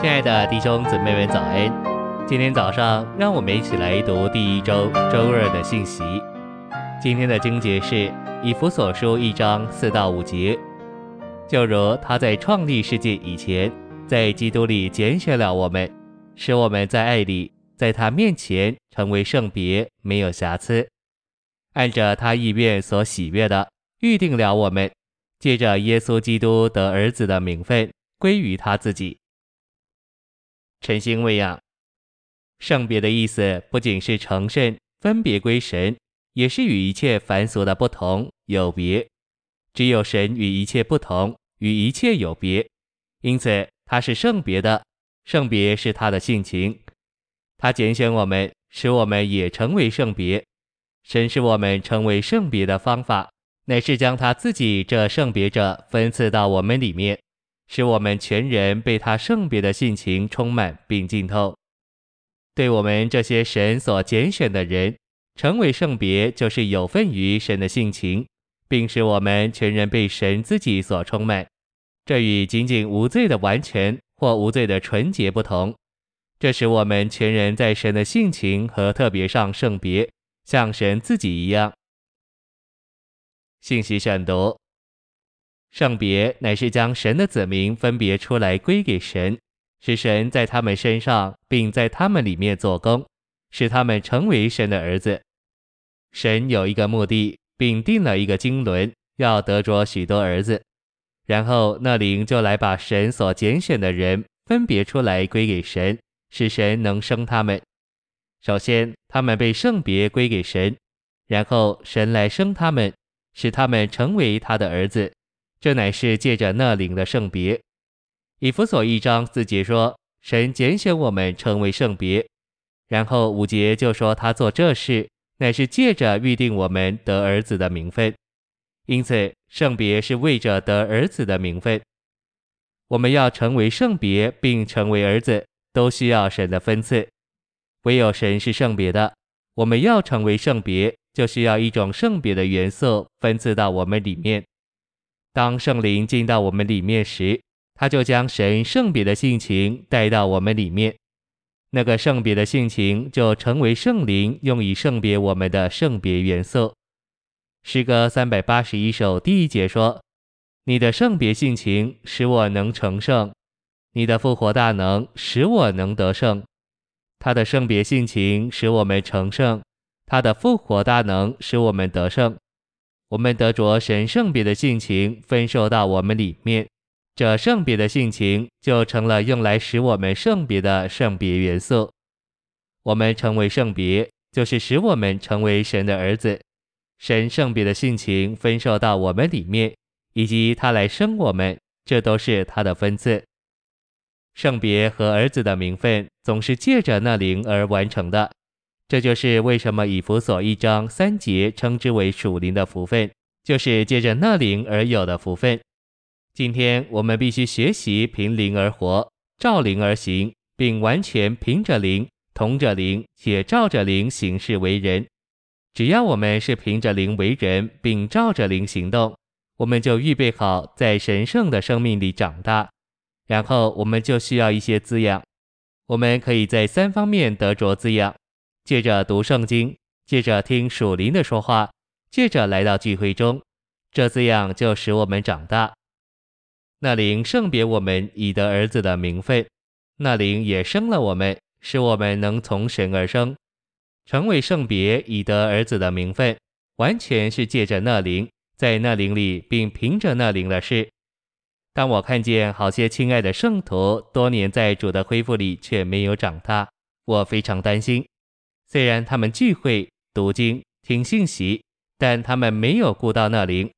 亲爱的弟兄姊妹们，早安！今天早上，让我们一起来读第一周周二的信息。今天的经节是以弗所书一章四到五节。就如他在创立世界以前，在基督里拣选了我们，使我们在爱里，在他面前成为圣别，没有瑕疵。按着他意愿所喜悦的，预定了我们，借着耶稣基督得儿子的名分，归于他自己。晨星喂养，圣别的意思不仅是成圣、分别归神，也是与一切凡俗的不同、有别。只有神与一切不同，与一切有别，因此他是圣别的。圣别是他的性情，他拣选我们，使我们也成为圣别。神使我们成为圣别的方法，乃是将他自己这圣别者分赐到我们里面。使我们全人被他圣别的性情充满并浸透。对我们这些神所拣选的人，成为圣别，就是有份于神的性情，并使我们全人被神自己所充满。这与仅仅无罪的完全或无罪的纯洁不同。这使我们全人在神的性情和特别上圣别，像神自己一样。信息选读。圣别乃是将神的子民分别出来归给神，使神在他们身上，并在他们里面做工，使他们成为神的儿子。神有一个目的，并定了一个经纶，要得着许多儿子。然后那灵就来把神所拣选的人分别出来归给神，使神能生他们。首先，他们被圣别归给神，然后神来生他们，使他们成为他的儿子。这乃是借着那领的圣别。以弗所一章四节说，神拣选我们成为圣别，然后五节就说他做这事，乃是借着预定我们得儿子的名分。因此，圣别是为着得儿子的名分。我们要成为圣别并成为儿子，都需要神的分赐。唯有神是圣别的，我们要成为圣别，就需要一种圣别的元素分赐到我们里面。当圣灵进到我们里面时，他就将神圣别的性情带到我们里面，那个圣别的性情就成为圣灵用以圣别我们的圣别元素。诗歌三百八十一首第一节说：“你的圣别性情使我能成圣，你的复活大能使我能得胜。他的圣别性情使我们成圣，他的复活大能使我们得胜。”我们得着神圣别的性情分受到我们里面，这圣别的性情就成了用来使我们圣别的圣别元素。我们成为圣别，就是使我们成为神的儿子。神圣别的性情分受到我们里面，以及他来生我们，这都是他的分赐。圣别和儿子的名分总是借着那灵而完成的。这就是为什么以弗所一章三节称之为属灵的福分，就是借着那灵而有的福分。今天我们必须学习凭灵而活，照灵而行，并完全凭着灵、同着灵且照着灵行事为人。只要我们是凭着灵为人，并照着灵行动，我们就预备好在神圣的生命里长大。然后我们就需要一些滋养，我们可以在三方面得着滋养。借着读圣经，借着听属灵的说话，借着来到聚会中，这滋养就使我们长大。那灵圣别我们以得儿子的名分，那灵也生了我们，使我们能从神而生，成为圣别以得儿子的名分，完全是借着那灵，在那灵里，并凭着那灵的事。当我看见好些亲爱的圣徒多年在主的恢复里却没有长大，我非常担心。虽然他们聚会、读经、听信息，但他们没有顾到那灵。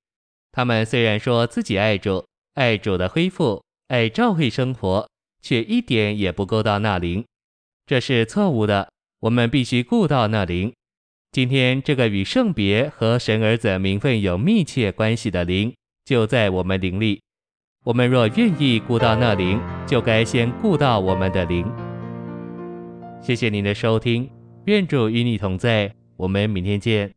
他们虽然说自己爱主、爱主的恢复、爱教会生活，却一点也不顾到那灵。这是错误的。我们必须顾到那灵。今天这个与圣别和神儿子名分有密切关系的灵，就在我们灵里。我们若愿意顾到那灵，就该先顾到我们的灵。谢谢您的收听。愿主与你同在，我们明天见。